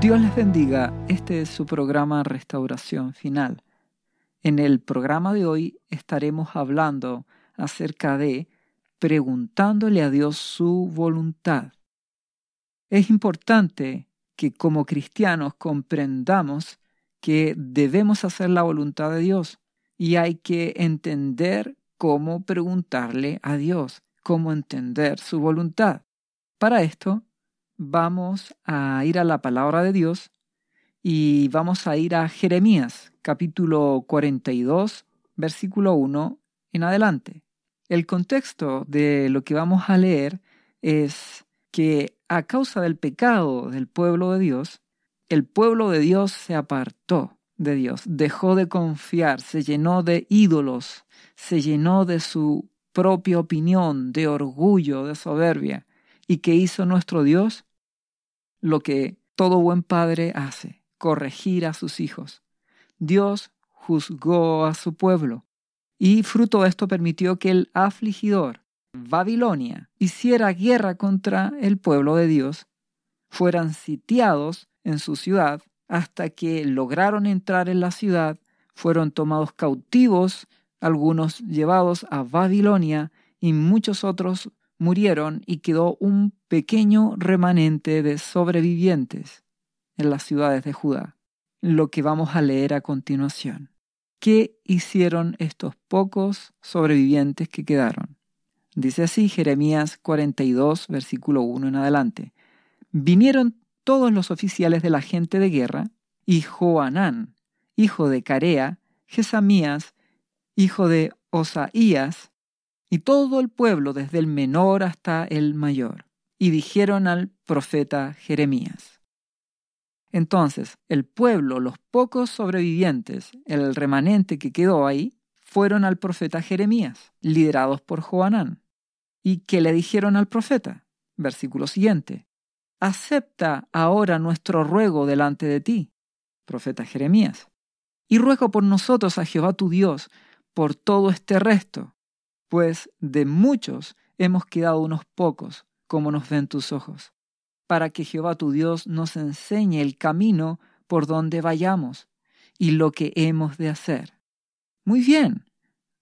Dios les bendiga, este es su programa Restauración Final. En el programa de hoy estaremos hablando acerca de preguntándole a Dios su voluntad. Es importante que como cristianos comprendamos que debemos hacer la voluntad de Dios y hay que entender cómo preguntarle a Dios, cómo entender su voluntad. Para esto vamos a ir a la palabra de Dios y vamos a ir a Jeremías capítulo 42 versículo 1 en adelante. El contexto de lo que vamos a leer es que a causa del pecado del pueblo de Dios, el pueblo de Dios se apartó de Dios, dejó de confiar, se llenó de ídolos, se llenó de su propia opinión, de orgullo, de soberbia. ¿Y qué hizo nuestro Dios? Lo que todo buen padre hace, corregir a sus hijos. Dios juzgó a su pueblo y fruto de esto permitió que el afligidor, Babilonia, hiciera guerra contra el pueblo de Dios, fueran sitiados en su ciudad hasta que lograron entrar en la ciudad, fueron tomados cautivos, algunos llevados a Babilonia y muchos otros murieron y quedó un pequeño remanente de sobrevivientes en las ciudades de Judá, lo que vamos a leer a continuación. ¿Qué hicieron estos pocos sobrevivientes que quedaron? Dice así Jeremías 42, versículo 1 en adelante. Vinieron todos los oficiales de la gente de guerra, y Joanán, hijo de Carea, Jesamías, hijo de Osaías, y todo el pueblo, desde el menor hasta el mayor, y dijeron al profeta Jeremías. Entonces, el pueblo, los pocos sobrevivientes, el remanente que quedó ahí, fueron al profeta Jeremías, liderados por Joanán. ¿Y qué le dijeron al profeta? Versículo siguiente. Acepta ahora nuestro ruego delante de ti, profeta Jeremías, y ruego por nosotros a Jehová tu Dios, por todo este resto, pues de muchos hemos quedado unos pocos, como nos ven tus ojos, para que Jehová tu Dios nos enseñe el camino por donde vayamos y lo que hemos de hacer. Muy bien,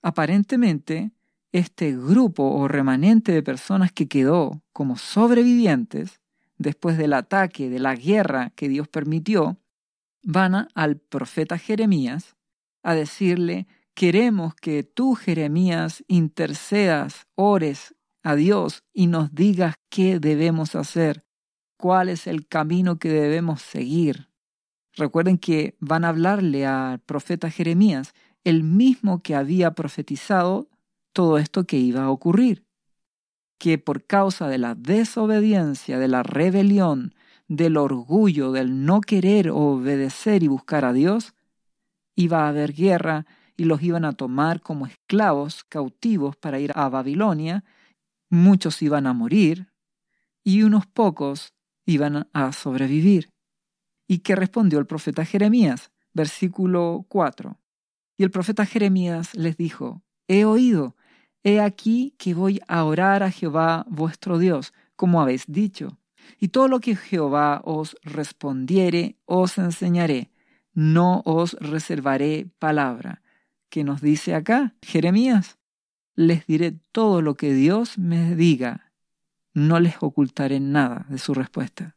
aparentemente este grupo o remanente de personas que quedó como sobrevivientes después del ataque, de la guerra que Dios permitió, van al profeta Jeremías a decirle Queremos que tú, Jeremías, intercedas, ores a Dios y nos digas qué debemos hacer, cuál es el camino que debemos seguir. Recuerden que van a hablarle al profeta Jeremías, el mismo que había profetizado todo esto que iba a ocurrir, que por causa de la desobediencia, de la rebelión, del orgullo, del no querer obedecer y buscar a Dios, iba a haber guerra y los iban a tomar como esclavos cautivos para ir a Babilonia, muchos iban a morir y unos pocos iban a sobrevivir. ¿Y qué respondió el profeta Jeremías? Versículo 4. Y el profeta Jeremías les dijo, He oído, he aquí que voy a orar a Jehová vuestro Dios, como habéis dicho. Y todo lo que Jehová os respondiere, os enseñaré, no os reservaré palabra que nos dice acá Jeremías. Les diré todo lo que Dios me diga. No les ocultaré nada de su respuesta.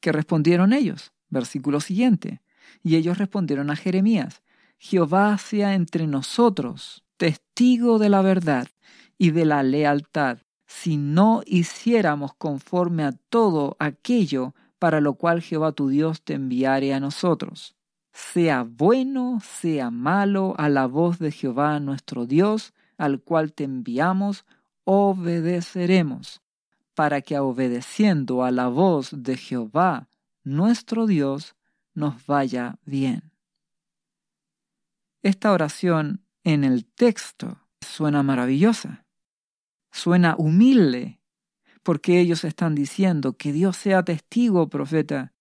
¿Qué respondieron ellos? Versículo siguiente. Y ellos respondieron a Jeremías, Jehová sea entre nosotros, testigo de la verdad y de la lealtad, si no hiciéramos conforme a todo aquello para lo cual Jehová tu Dios te enviare a nosotros sea bueno, sea malo, a la voz de Jehová nuestro Dios, al cual te enviamos, obedeceremos, para que obedeciendo a la voz de Jehová nuestro Dios nos vaya bien. Esta oración en el texto suena maravillosa, suena humilde, porque ellos están diciendo que Dios sea testigo, profeta,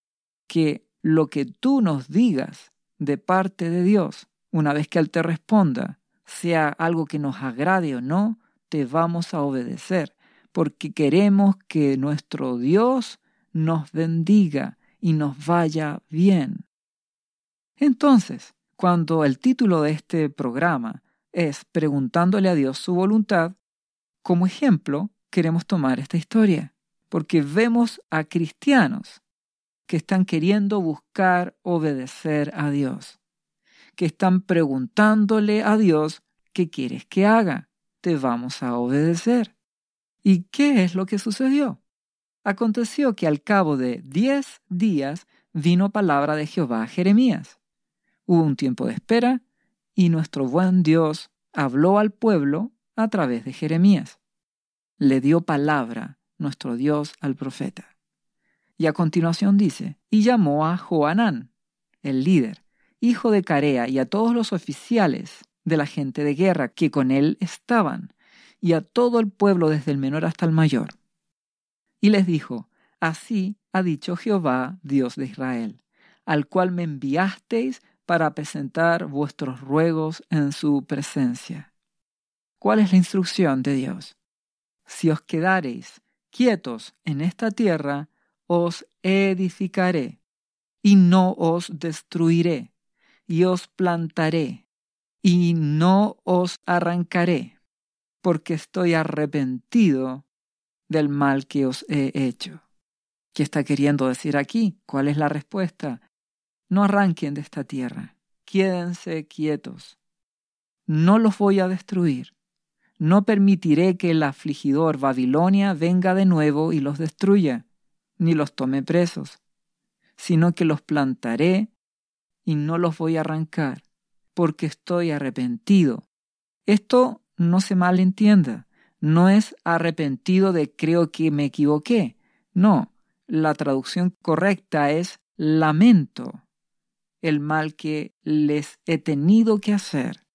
que lo que tú nos digas de parte de Dios, una vez que Él te responda, sea algo que nos agrade o no, te vamos a obedecer, porque queremos que nuestro Dios nos bendiga y nos vaya bien. Entonces, cuando el título de este programa es Preguntándole a Dios su voluntad, como ejemplo queremos tomar esta historia, porque vemos a cristianos que están queriendo buscar obedecer a Dios, que están preguntándole a Dios qué quieres que haga, te vamos a obedecer. ¿Y qué es lo que sucedió? Aconteció que al cabo de diez días vino palabra de Jehová a Jeremías. Hubo un tiempo de espera y nuestro buen Dios habló al pueblo a través de Jeremías. Le dio palabra nuestro Dios al profeta. Y a continuación dice, y llamó a Joanán, el líder, hijo de Carea, y a todos los oficiales de la gente de guerra que con él estaban, y a todo el pueblo desde el menor hasta el mayor. Y les dijo, Así ha dicho Jehová, Dios de Israel, al cual me enviasteis para presentar vuestros ruegos en su presencia. ¿Cuál es la instrucción de Dios? Si os quedareis quietos en esta tierra, os edificaré, y no os destruiré, y os plantaré, y no os arrancaré, porque estoy arrepentido del mal que os he hecho. ¿Qué está queriendo decir aquí? ¿Cuál es la respuesta? No arranquen de esta tierra, quédense quietos. No los voy a destruir. No permitiré que el afligidor Babilonia venga de nuevo y los destruya, ni los tome presos, sino que los plantaré y no los voy a arrancar porque estoy arrepentido. Esto no se malentienda, no es arrepentido de creo que me equivoqué. No, la traducción correcta es lamento el mal que les he tenido que hacer.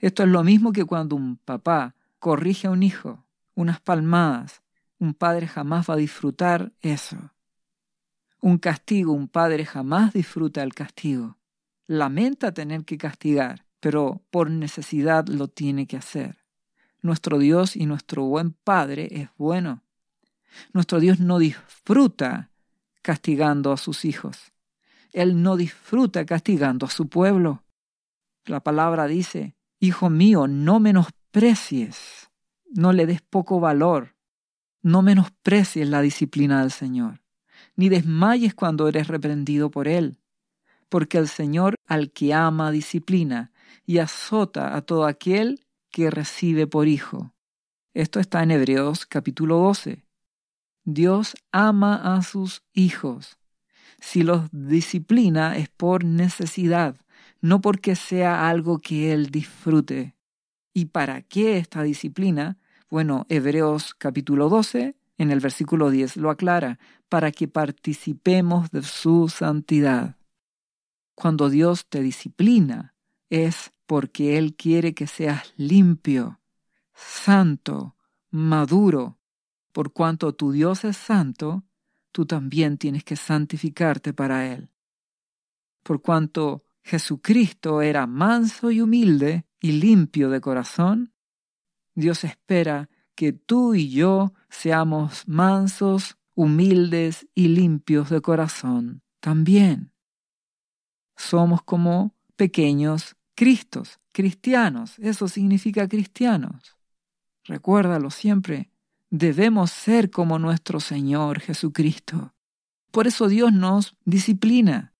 Esto es lo mismo que cuando un papá corrige a un hijo, unas palmadas, un padre jamás va a disfrutar eso. Un castigo, un padre jamás disfruta el castigo lamenta tener que castigar, pero por necesidad lo tiene que hacer. Nuestro Dios y nuestro buen Padre es bueno. Nuestro Dios no disfruta castigando a sus hijos. Él no disfruta castigando a su pueblo. La palabra dice, Hijo mío, no menosprecies, no le des poco valor, no menosprecies la disciplina del Señor, ni desmayes cuando eres reprendido por Él porque el Señor al que ama disciplina y azota a todo aquel que recibe por hijo. Esto está en Hebreos capítulo 12. Dios ama a sus hijos. Si los disciplina es por necesidad, no porque sea algo que Él disfrute. ¿Y para qué esta disciplina? Bueno, Hebreos capítulo 12, en el versículo 10 lo aclara, para que participemos de su santidad. Cuando Dios te disciplina es porque Él quiere que seas limpio, santo, maduro. Por cuanto tu Dios es santo, tú también tienes que santificarte para Él. Por cuanto Jesucristo era manso y humilde y limpio de corazón, Dios espera que tú y yo seamos mansos, humildes y limpios de corazón también somos como pequeños Cristos, cristianos. Eso significa cristianos. Recuérdalo siempre. Debemos ser como nuestro Señor Jesucristo. Por eso Dios nos disciplina.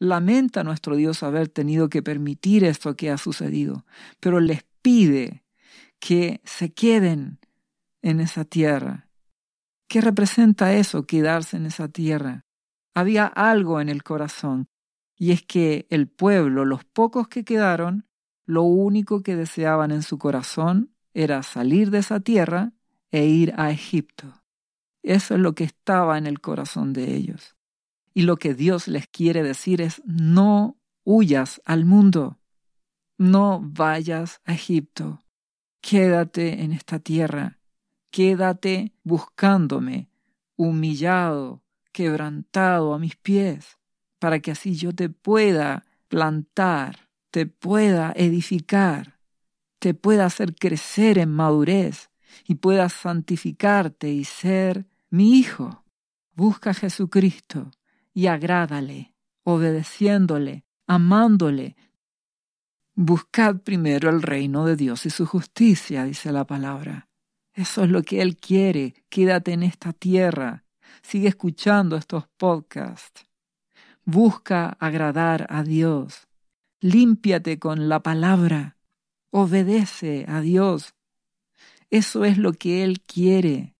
Lamenta a nuestro Dios haber tenido que permitir esto que ha sucedido, pero les pide que se queden en esa tierra. ¿Qué representa eso, quedarse en esa tierra? Había algo en el corazón y es que el pueblo, los pocos que quedaron, lo único que deseaban en su corazón era salir de esa tierra e ir a Egipto. Eso es lo que estaba en el corazón de ellos. Y lo que Dios les quiere decir es, no huyas al mundo, no vayas a Egipto, quédate en esta tierra, quédate buscándome, humillado, quebrantado a mis pies para que así yo te pueda plantar, te pueda edificar, te pueda hacer crecer en madurez y puedas santificarte y ser mi hijo. Busca a Jesucristo y agrádale, obedeciéndole, amándole. Buscad primero el reino de Dios y su justicia, dice la palabra. Eso es lo que Él quiere. Quédate en esta tierra. Sigue escuchando estos podcasts. Busca agradar a Dios. Límpiate con la palabra. Obedece a Dios. Eso es lo que Él quiere.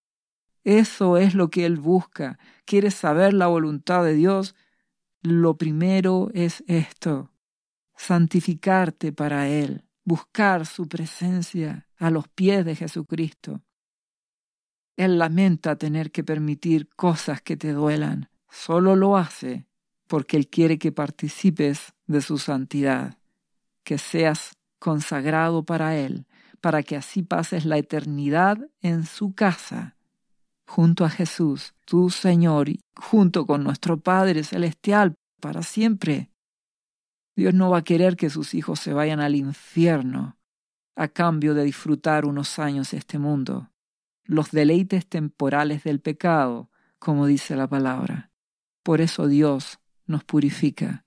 Eso es lo que Él busca. ¿Quieres saber la voluntad de Dios? Lo primero es esto, santificarte para Él, buscar su presencia a los pies de Jesucristo. Él lamenta tener que permitir cosas que te duelan. Solo lo hace porque Él quiere que participes de su santidad, que seas consagrado para Él, para que así pases la eternidad en su casa junto a Jesús, tu Señor, y junto con nuestro Padre Celestial para siempre. Dios no va a querer que sus hijos se vayan al infierno a cambio de disfrutar unos años este mundo, los deleites temporales del pecado, como dice la palabra. Por eso Dios nos purifica.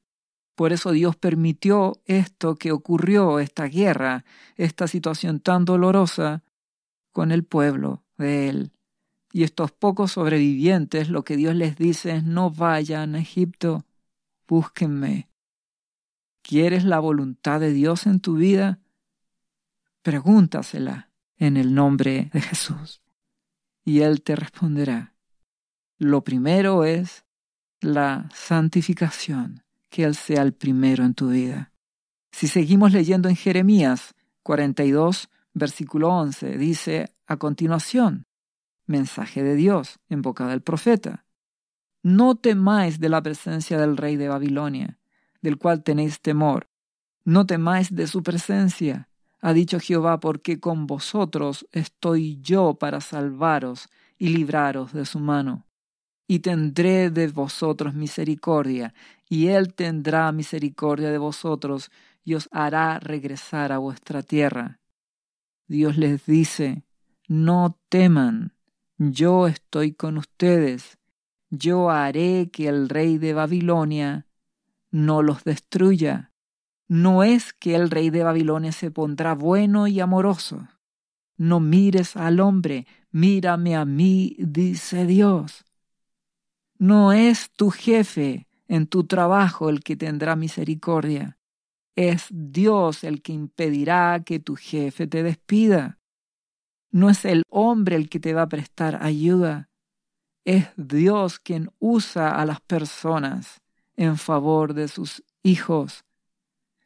Por eso Dios permitió esto que ocurrió, esta guerra, esta situación tan dolorosa con el pueblo de Él y estos pocos sobrevivientes lo que Dios les dice es no vayan a Egipto, búsquenme. ¿Quieres la voluntad de Dios en tu vida? Pregúntasela en el nombre de Jesús. Y Él te responderá. Lo primero es la santificación, que Él sea el primero en tu vida. Si seguimos leyendo en Jeremías 42, versículo 11, dice a continuación, mensaje de Dios en boca del profeta. No temáis de la presencia del rey de Babilonia, del cual tenéis temor. No temáis de su presencia, ha dicho Jehová, porque con vosotros estoy yo para salvaros y libraros de su mano. Y tendré de vosotros misericordia, y él tendrá misericordia de vosotros, y os hará regresar a vuestra tierra. Dios les dice, no teman, yo estoy con ustedes, yo haré que el rey de Babilonia no los destruya. No es que el rey de Babilonia se pondrá bueno y amoroso. No mires al hombre, mírame a mí, dice Dios. No es tu jefe en tu trabajo el que tendrá misericordia. Es Dios el que impedirá que tu jefe te despida. No es el hombre el que te va a prestar ayuda. Es Dios quien usa a las personas en favor de sus hijos.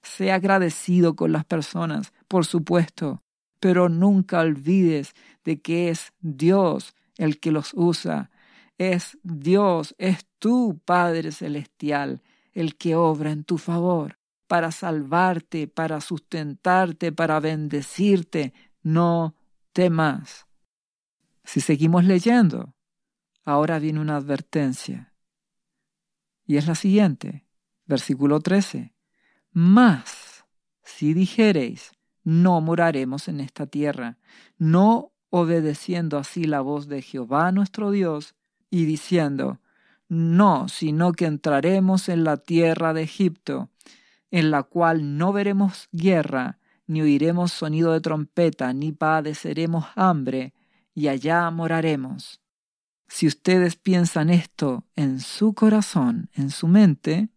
Sea agradecido con las personas, por supuesto, pero nunca olvides de que es Dios el que los usa. Es Dios, es tu Padre Celestial el que obra en tu favor para salvarte, para sustentarte, para bendecirte. No temas. Si seguimos leyendo, ahora viene una advertencia. Y es la siguiente, versículo 13. Mas, si dijereis, no moraremos en esta tierra, no obedeciendo así la voz de Jehová nuestro Dios, y diciendo, no, sino que entraremos en la tierra de Egipto, en la cual no veremos guerra, ni oiremos sonido de trompeta, ni padeceremos hambre, y allá moraremos. Si ustedes piensan esto en su corazón, en su mente,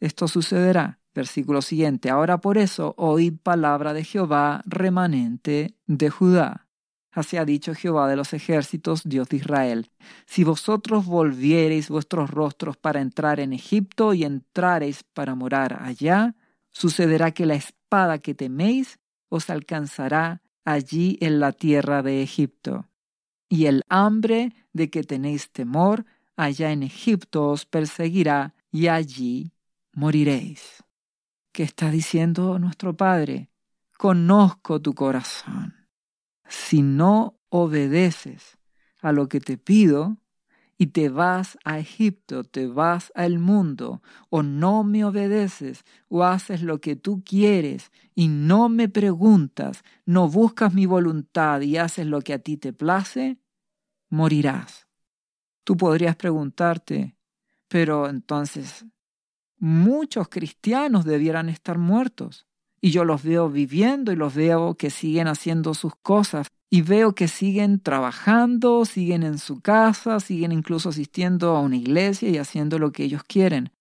esto sucederá. Versículo siguiente. Ahora por eso oíd palabra de Jehová remanente de Judá. Así ha dicho Jehová de los ejércitos, Dios de Israel. Si vosotros volviereis vuestros rostros para entrar en Egipto y entrareis para morar allá, sucederá que la espada que teméis os alcanzará allí en la tierra de Egipto. Y el hambre de que tenéis temor allá en Egipto os perseguirá y allí moriréis. ¿Qué está diciendo nuestro Padre? Conozco tu corazón. Si no obedeces a lo que te pido, y te vas a Egipto, te vas al mundo, o no me obedeces, o haces lo que tú quieres, y no me preguntas, no buscas mi voluntad y haces lo que a ti te place, morirás. Tú podrías preguntarte, Pero entonces, muchos cristianos debieran estar muertos. Y yo los veo viviendo y los veo que siguen haciendo sus cosas. Y veo que siguen trabajando, siguen en su casa, siguen incluso asistiendo a una iglesia y haciendo lo que ellos quieren.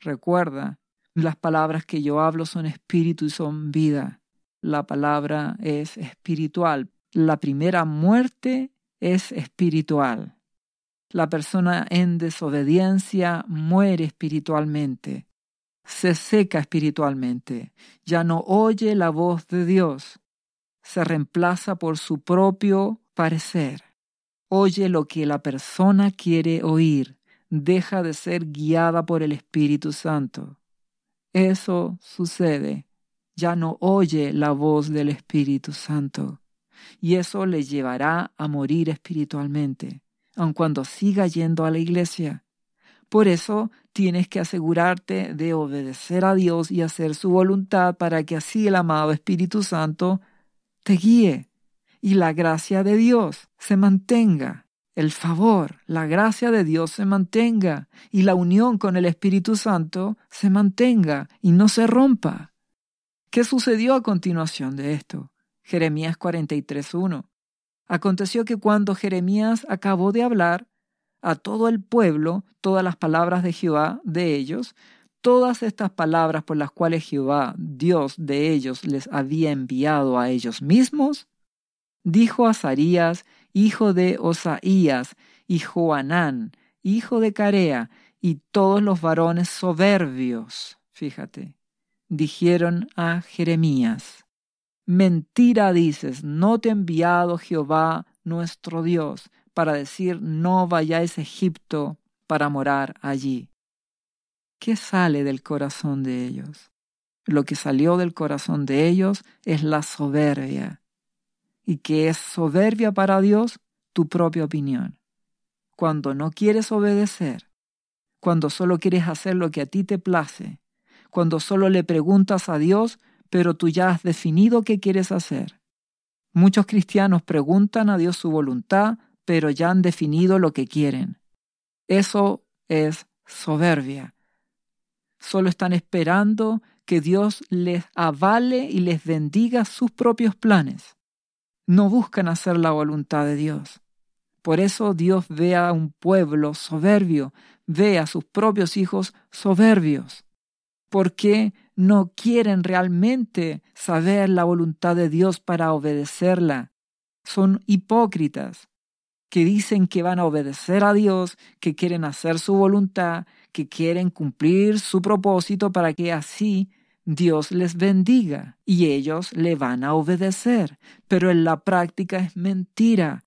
Recuerda, las palabras que yo hablo son espíritu y son vida. La palabra es espiritual. La primera muerte es espiritual. La persona en desobediencia muere espiritualmente, se seca espiritualmente, ya no oye la voz de Dios, se reemplaza por su propio parecer. Oye lo que la persona quiere oír, deja de ser guiada por el Espíritu Santo. Eso sucede, ya no oye la voz del Espíritu Santo, y eso le llevará a morir espiritualmente aun cuando siga yendo a la iglesia. Por eso tienes que asegurarte de obedecer a Dios y hacer su voluntad para que así el amado Espíritu Santo te guíe y la gracia de Dios se mantenga, el favor, la gracia de Dios se mantenga y la unión con el Espíritu Santo se mantenga y no se rompa. ¿Qué sucedió a continuación de esto? Jeremías 43.1. Aconteció que cuando Jeremías acabó de hablar a todo el pueblo todas las palabras de Jehová de ellos, todas estas palabras por las cuales Jehová, Dios de ellos, les había enviado a ellos mismos, dijo a Sarías, hijo de Osaías, y Joanán, hijo de Carea, y todos los varones soberbios, fíjate, dijeron a Jeremías, Mentira dices, no te ha enviado Jehová nuestro Dios para decir no vayáis a Egipto para morar allí. ¿Qué sale del corazón de ellos? Lo que salió del corazón de ellos es la soberbia. ¿Y qué es soberbia para Dios? Tu propia opinión. Cuando no quieres obedecer, cuando solo quieres hacer lo que a ti te place, cuando solo le preguntas a Dios pero tú ya has definido qué quieres hacer. Muchos cristianos preguntan a Dios su voluntad, pero ya han definido lo que quieren. Eso es soberbia. Solo están esperando que Dios les avale y les bendiga sus propios planes. No buscan hacer la voluntad de Dios. Por eso Dios ve a un pueblo soberbio, ve a sus propios hijos soberbios. Porque no quieren realmente saber la voluntad de Dios para obedecerla. Son hipócritas que dicen que van a obedecer a Dios, que quieren hacer su voluntad, que quieren cumplir su propósito para que así Dios les bendiga y ellos le van a obedecer. Pero en la práctica es mentira.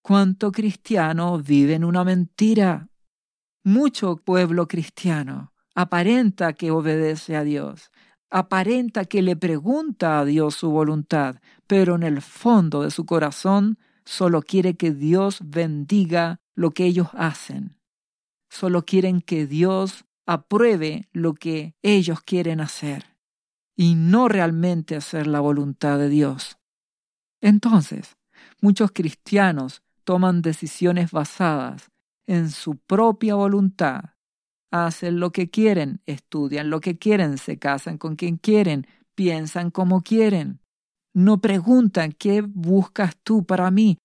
¿Cuánto cristiano vive en una mentira? Mucho pueblo cristiano aparenta que obedece a Dios, aparenta que le pregunta a Dios su voluntad, pero en el fondo de su corazón solo quiere que Dios bendiga lo que ellos hacen. Solo quieren que Dios apruebe lo que ellos quieren hacer y no realmente hacer la voluntad de Dios. Entonces, muchos cristianos toman decisiones basadas en su propia voluntad hacen lo que quieren, estudian lo que quieren, se casan con quien quieren, piensan como quieren. No preguntan qué buscas tú para mí.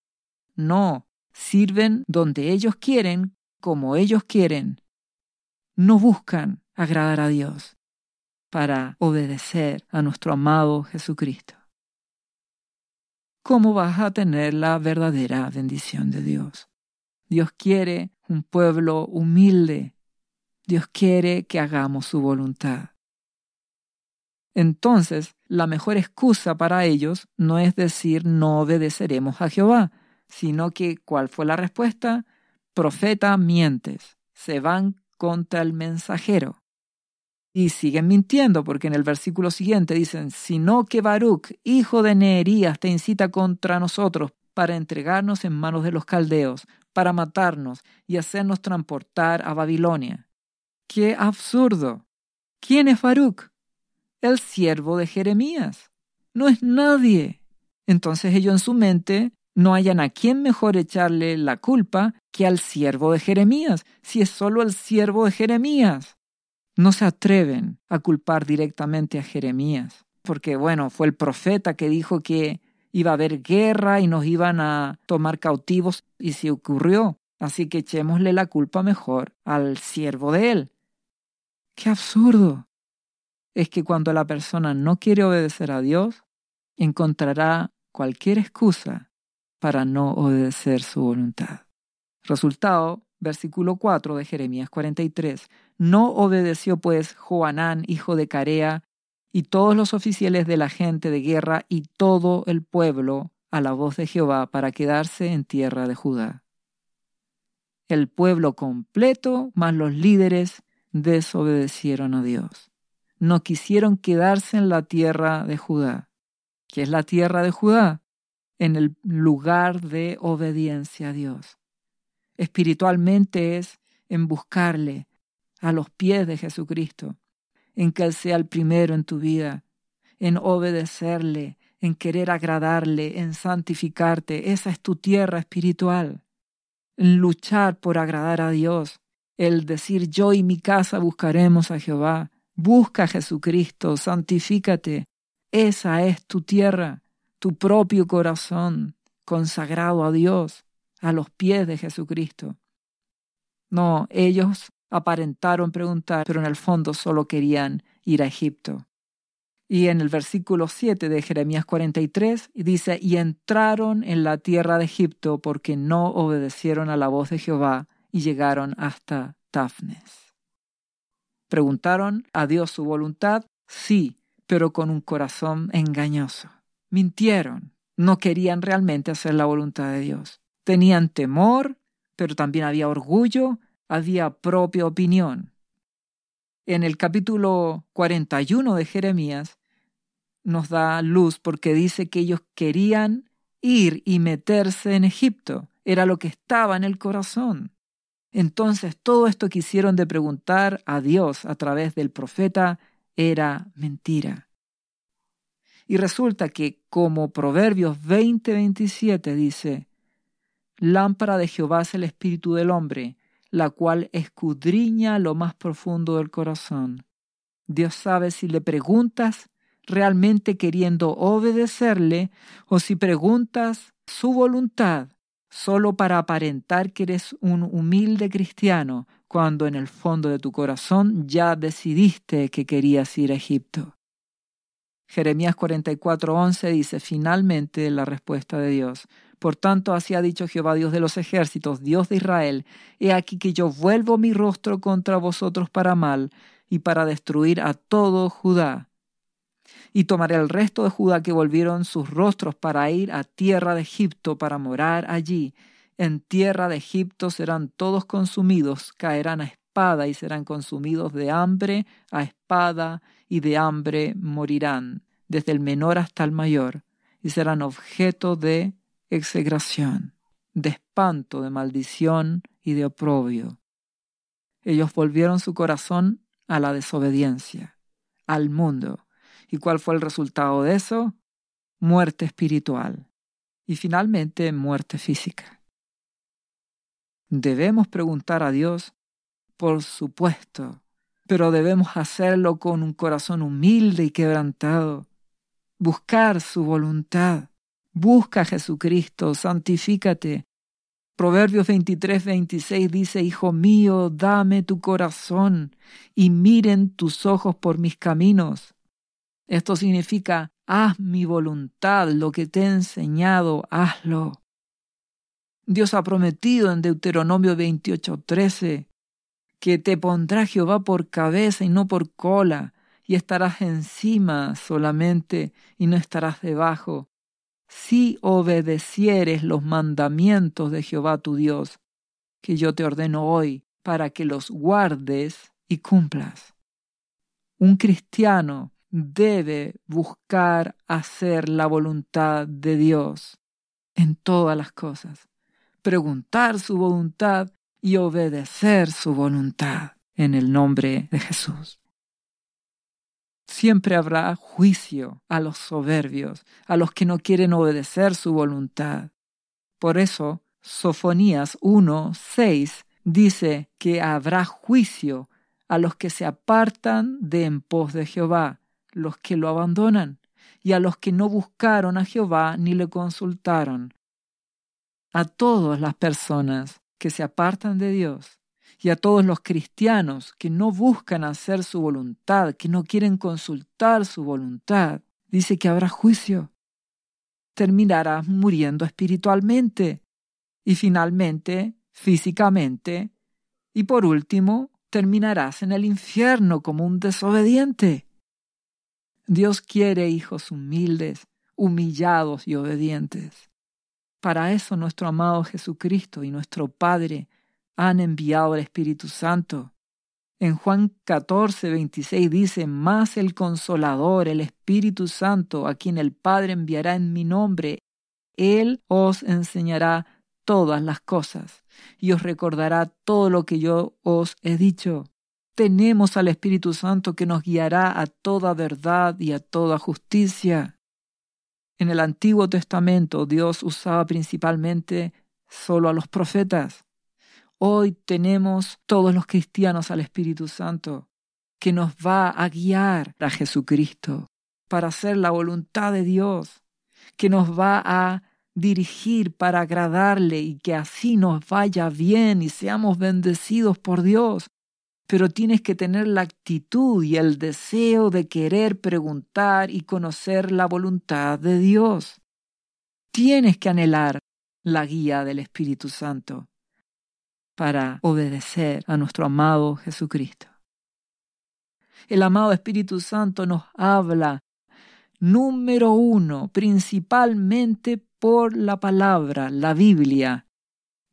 No, sirven donde ellos quieren, como ellos quieren. No buscan agradar a Dios para obedecer a nuestro amado Jesucristo. ¿Cómo vas a tener la verdadera bendición de Dios? Dios quiere un pueblo humilde, Dios quiere que hagamos su voluntad. Entonces, la mejor excusa para ellos no es decir no obedeceremos a Jehová, sino que, ¿cuál fue la respuesta? Profeta, mientes, se van contra el mensajero. Y siguen mintiendo, porque en el versículo siguiente dicen, sino que Baruch, hijo de Neerías, te incita contra nosotros para entregarnos en manos de los caldeos, para matarnos y hacernos transportar a Babilonia. ¡Qué absurdo! ¿Quién es Baruch? El siervo de Jeremías. No es nadie. Entonces ellos en su mente no hayan a quién mejor echarle la culpa que al siervo de Jeremías, si es solo el siervo de Jeremías. No se atreven a culpar directamente a Jeremías, porque bueno, fue el profeta que dijo que iba a haber guerra y nos iban a tomar cautivos y se ocurrió. Así que echémosle la culpa mejor al siervo de él. ¡Qué absurdo! Es que cuando la persona no quiere obedecer a Dios, encontrará cualquier excusa para no obedecer su voluntad. Resultado, versículo 4 de Jeremías 43. No obedeció pues Joanán, hijo de Carea, y todos los oficiales de la gente de guerra y todo el pueblo a la voz de Jehová para quedarse en tierra de Judá. El pueblo completo, más los líderes, desobedecieron a Dios. No quisieron quedarse en la tierra de Judá. ¿Qué es la tierra de Judá? En el lugar de obediencia a Dios. Espiritualmente es en buscarle a los pies de Jesucristo, en que Él sea el primero en tu vida, en obedecerle, en querer agradarle, en santificarte. Esa es tu tierra espiritual. En luchar por agradar a Dios, el decir yo y mi casa buscaremos a Jehová. Busca a Jesucristo, santifícate. Esa es tu tierra tu propio corazón consagrado a Dios, a los pies de Jesucristo. No, ellos aparentaron preguntar, pero en el fondo solo querían ir a Egipto. Y en el versículo 7 de Jeremías 43 dice, y entraron en la tierra de Egipto porque no obedecieron a la voz de Jehová y llegaron hasta Tafnes. ¿Preguntaron a Dios su voluntad? Sí, pero con un corazón engañoso mintieron, no querían realmente hacer la voluntad de Dios. Tenían temor, pero también había orgullo, había propia opinión. En el capítulo 41 de Jeremías nos da luz porque dice que ellos querían ir y meterse en Egipto. Era lo que estaba en el corazón. Entonces todo esto que hicieron de preguntar a Dios a través del profeta era mentira. Y resulta que como Proverbios 20:27 dice, Lámpara de Jehová es el espíritu del hombre, la cual escudriña lo más profundo del corazón. Dios sabe si le preguntas realmente queriendo obedecerle o si preguntas su voluntad solo para aparentar que eres un humilde cristiano cuando en el fondo de tu corazón ya decidiste que querías ir a Egipto. Jeremías 44:11 dice finalmente la respuesta de Dios. Por tanto, así ha dicho Jehová Dios de los ejércitos, Dios de Israel, he aquí que yo vuelvo mi rostro contra vosotros para mal y para destruir a todo Judá. Y tomaré el resto de Judá que volvieron sus rostros para ir a tierra de Egipto para morar allí. En tierra de Egipto serán todos consumidos, caerán a y serán consumidos de hambre a espada y de hambre morirán, desde el menor hasta el mayor, y serán objeto de execración, de espanto, de maldición y de oprobio. Ellos volvieron su corazón a la desobediencia, al mundo. ¿Y cuál fue el resultado de eso? Muerte espiritual y finalmente muerte física. Debemos preguntar a Dios, por supuesto, pero debemos hacerlo con un corazón humilde y quebrantado. Buscar su voluntad. Busca a Jesucristo, santifícate. Proverbios 23, 26 dice, Hijo mío, dame tu corazón y miren tus ojos por mis caminos. Esto significa, haz mi voluntad, lo que te he enseñado, hazlo. Dios ha prometido en Deuteronomio 28, 13, que te pondrá Jehová por cabeza y no por cola, y estarás encima solamente y no estarás debajo, si obedecieres los mandamientos de Jehová tu Dios, que yo te ordeno hoy, para que los guardes y cumplas. Un cristiano debe buscar hacer la voluntad de Dios en todas las cosas, preguntar su voluntad y obedecer su voluntad en el nombre de Jesús. Siempre habrá juicio a los soberbios, a los que no quieren obedecer su voluntad. Por eso, Sofonías 1, 6 dice que habrá juicio a los que se apartan de en pos de Jehová, los que lo abandonan, y a los que no buscaron a Jehová ni le consultaron. A todas las personas que se apartan de Dios y a todos los cristianos que no buscan hacer su voluntad, que no quieren consultar su voluntad, dice que habrá juicio. Terminarás muriendo espiritualmente y finalmente físicamente y por último terminarás en el infierno como un desobediente. Dios quiere hijos humildes, humillados y obedientes. Para eso nuestro amado Jesucristo y nuestro Padre han enviado al Espíritu Santo. En Juan 14, 26 dice, Más el Consolador, el Espíritu Santo, a quien el Padre enviará en mi nombre, Él os enseñará todas las cosas y os recordará todo lo que yo os he dicho tenemos al Espíritu Santo que nos guiará a toda verdad y a toda justicia. En el Antiguo Testamento Dios usaba principalmente solo a los profetas. Hoy tenemos todos los cristianos al Espíritu Santo que nos va a guiar a Jesucristo para hacer la voluntad de Dios, que nos va a dirigir para agradarle y que así nos vaya bien y seamos bendecidos por Dios pero tienes que tener la actitud y el deseo de querer preguntar y conocer la voluntad de Dios. Tienes que anhelar la guía del Espíritu Santo para obedecer a nuestro amado Jesucristo. El amado Espíritu Santo nos habla, número uno, principalmente por la palabra, la Biblia,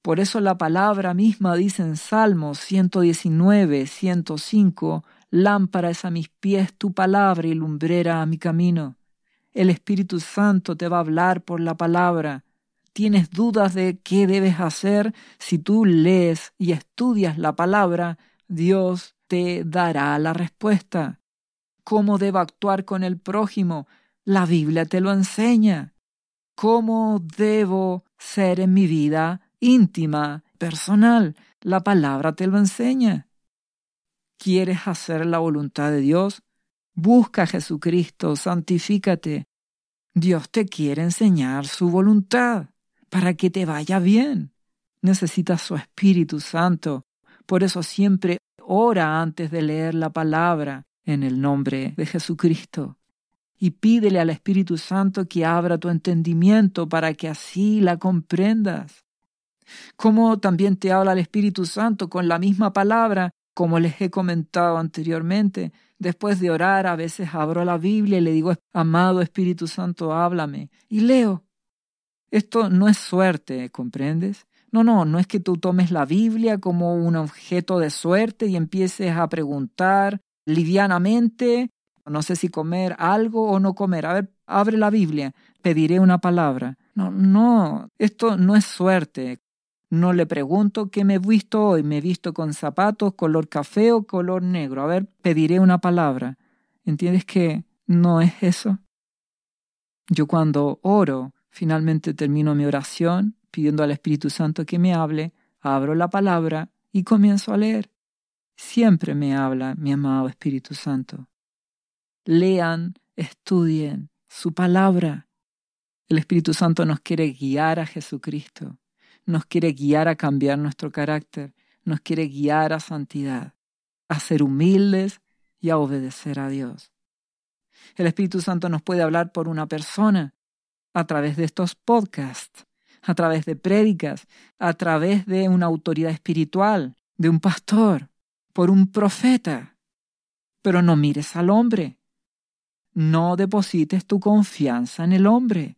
por eso la palabra misma dice en Salmos 119, 105, lámpara es a mis pies tu palabra y lumbrera a mi camino. El Espíritu Santo te va a hablar por la palabra. ¿Tienes dudas de qué debes hacer? Si tú lees y estudias la palabra, Dios te dará la respuesta. ¿Cómo debo actuar con el prójimo? La Biblia te lo enseña. ¿Cómo debo ser en mi vida? Íntima, personal. La palabra te lo enseña. ¿Quieres hacer la voluntad de Dios? Busca a Jesucristo, santifícate. Dios te quiere enseñar su voluntad para que te vaya bien. Necesitas su Espíritu Santo. Por eso siempre ora antes de leer la palabra en el nombre de Jesucristo. Y pídele al Espíritu Santo que abra tu entendimiento para que así la comprendas como también te habla el Espíritu Santo con la misma palabra, como les he comentado anteriormente. Después de orar, a veces abro la Biblia y le digo, amado Espíritu Santo, háblame. Y leo. Esto no es suerte, ¿comprendes? No, no, no es que tú tomes la Biblia como un objeto de suerte y empieces a preguntar livianamente, no sé si comer algo o no comer. A ver, abre la Biblia, pediré una palabra. No, no, esto no es suerte. No le pregunto qué me he visto hoy. Me he visto con zapatos color café o color negro. A ver, pediré una palabra. ¿Entiendes que no es eso? Yo cuando oro, finalmente termino mi oración pidiendo al Espíritu Santo que me hable, abro la palabra y comienzo a leer. Siempre me habla mi amado Espíritu Santo. Lean, estudien su palabra. El Espíritu Santo nos quiere guiar a Jesucristo nos quiere guiar a cambiar nuestro carácter, nos quiere guiar a santidad, a ser humildes y a obedecer a Dios. El Espíritu Santo nos puede hablar por una persona, a través de estos podcasts, a través de prédicas, a través de una autoridad espiritual, de un pastor, por un profeta. Pero no mires al hombre. No deposites tu confianza en el hombre.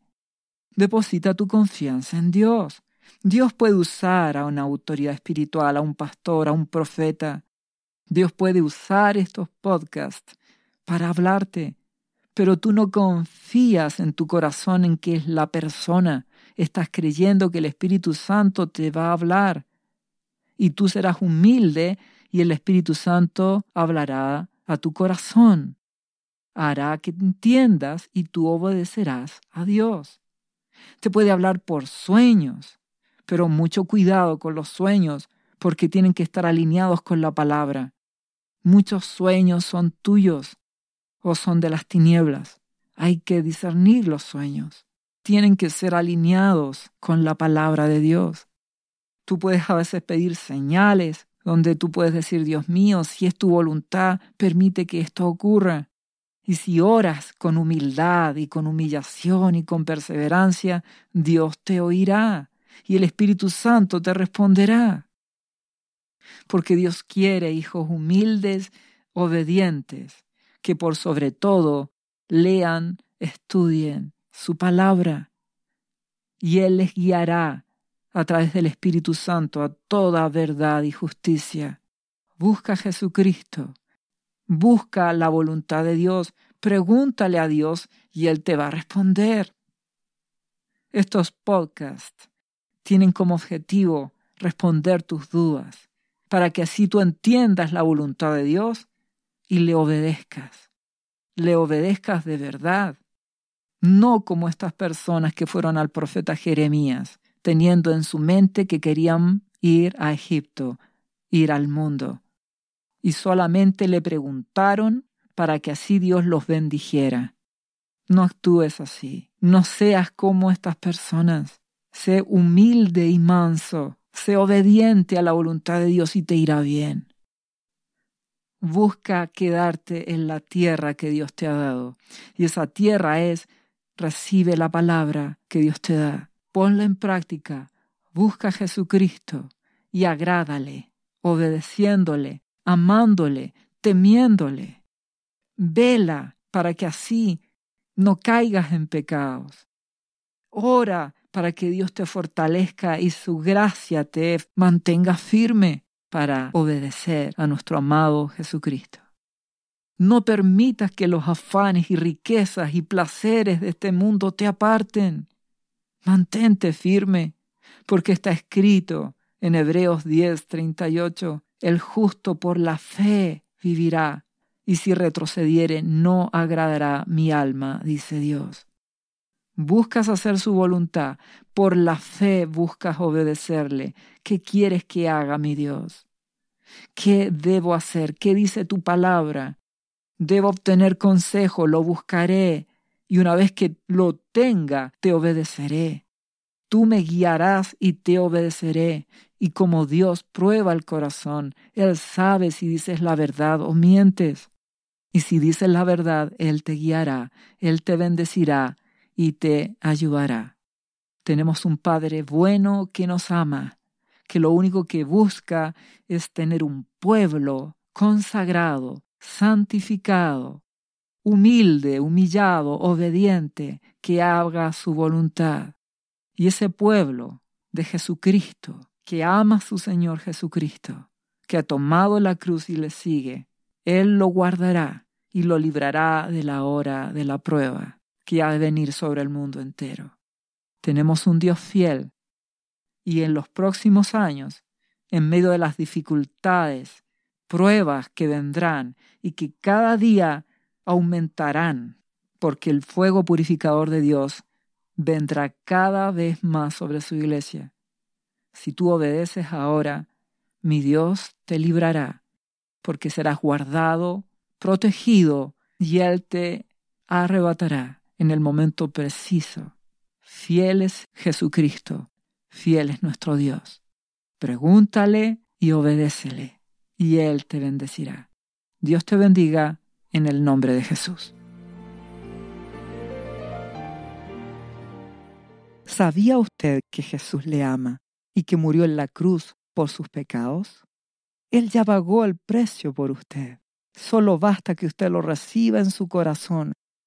Deposita tu confianza en Dios. Dios puede usar a una autoridad espiritual, a un pastor, a un profeta. Dios puede usar estos podcasts para hablarte, pero tú no confías en tu corazón en que es la persona. Estás creyendo que el Espíritu Santo te va a hablar. Y tú serás humilde y el Espíritu Santo hablará a tu corazón. Hará que entiendas y tú obedecerás a Dios. Te puede hablar por sueños, pero mucho cuidado con los sueños porque tienen que estar alineados con la palabra. Muchos sueños son tuyos o son de las tinieblas. Hay que discernir los sueños. Tienen que ser alineados con la palabra de Dios. Tú puedes a veces pedir señales donde tú puedes decir, Dios mío, si es tu voluntad, permite que esto ocurra. Y si oras con humildad y con humillación y con perseverancia, Dios te oirá y el Espíritu Santo te responderá. Porque Dios quiere hijos humildes, obedientes, que por sobre todo lean, estudien su palabra. Y Él les guiará a través del Espíritu Santo a toda verdad y justicia. Busca a Jesucristo, busca la voluntad de Dios, pregúntale a Dios y Él te va a responder. Estos podcasts tienen como objetivo responder tus dudas, para que así tú entiendas la voluntad de Dios y le obedezcas. Le obedezcas de verdad, no como estas personas que fueron al profeta Jeremías teniendo en su mente que querían ir a Egipto, ir al mundo. Y solamente le preguntaron para que así Dios los bendijera. No actúes así, no seas como estas personas. Sé humilde y manso, sé obediente a la voluntad de Dios y te irá bien. Busca quedarte en la tierra que Dios te ha dado. Y esa tierra es, recibe la palabra que Dios te da ponla en práctica, busca a Jesucristo y agrádale, obedeciéndole, amándole, temiéndole. Vela para que así no caigas en pecados. Ora para que Dios te fortalezca y su gracia te mantenga firme para obedecer a nuestro amado Jesucristo. No permitas que los afanes y riquezas y placeres de este mundo te aparten. Mantente firme, porque está escrito en Hebreos 10, 38, el justo por la fe vivirá, y si retrocediere no agradará mi alma, dice Dios. Buscas hacer su voluntad, por la fe buscas obedecerle. ¿Qué quieres que haga, mi Dios? ¿Qué debo hacer? ¿Qué dice tu palabra? Debo obtener consejo, lo buscaré, y una vez que lo tenga, te obedeceré. Tú me guiarás y te obedeceré. Y como Dios prueba el corazón, Él sabe si dices la verdad o mientes. Y si dices la verdad, Él te guiará, Él te bendecirá y te ayudará. Tenemos un Padre bueno que nos ama, que lo único que busca es tener un pueblo consagrado, santificado, humilde, humillado, obediente, que haga su voluntad. Y ese pueblo de Jesucristo, que ama a su Señor Jesucristo, que ha tomado la cruz y le sigue, Él lo guardará y lo librará de la hora de la prueba que ha de venir sobre el mundo entero. Tenemos un Dios fiel y en los próximos años, en medio de las dificultades, pruebas que vendrán y que cada día aumentarán, porque el fuego purificador de Dios vendrá cada vez más sobre su iglesia. Si tú obedeces ahora, mi Dios te librará, porque serás guardado, protegido, y Él te arrebatará en el momento preciso. Fiel es Jesucristo, fiel es nuestro Dios. Pregúntale y obedécele, y Él te bendecirá. Dios te bendiga en el nombre de Jesús. ¿Sabía usted que Jesús le ama y que murió en la cruz por sus pecados? Él ya pagó el precio por usted. Solo basta que usted lo reciba en su corazón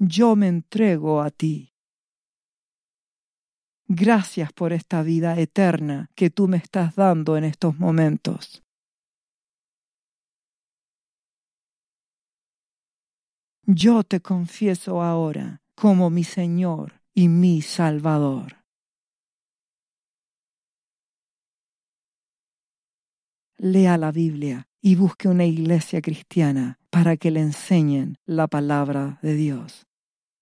Yo me entrego a ti. Gracias por esta vida eterna que tú me estás dando en estos momentos. Yo te confieso ahora como mi Señor y mi Salvador. Lea la Biblia y busque una iglesia cristiana para que le enseñen la palabra de Dios.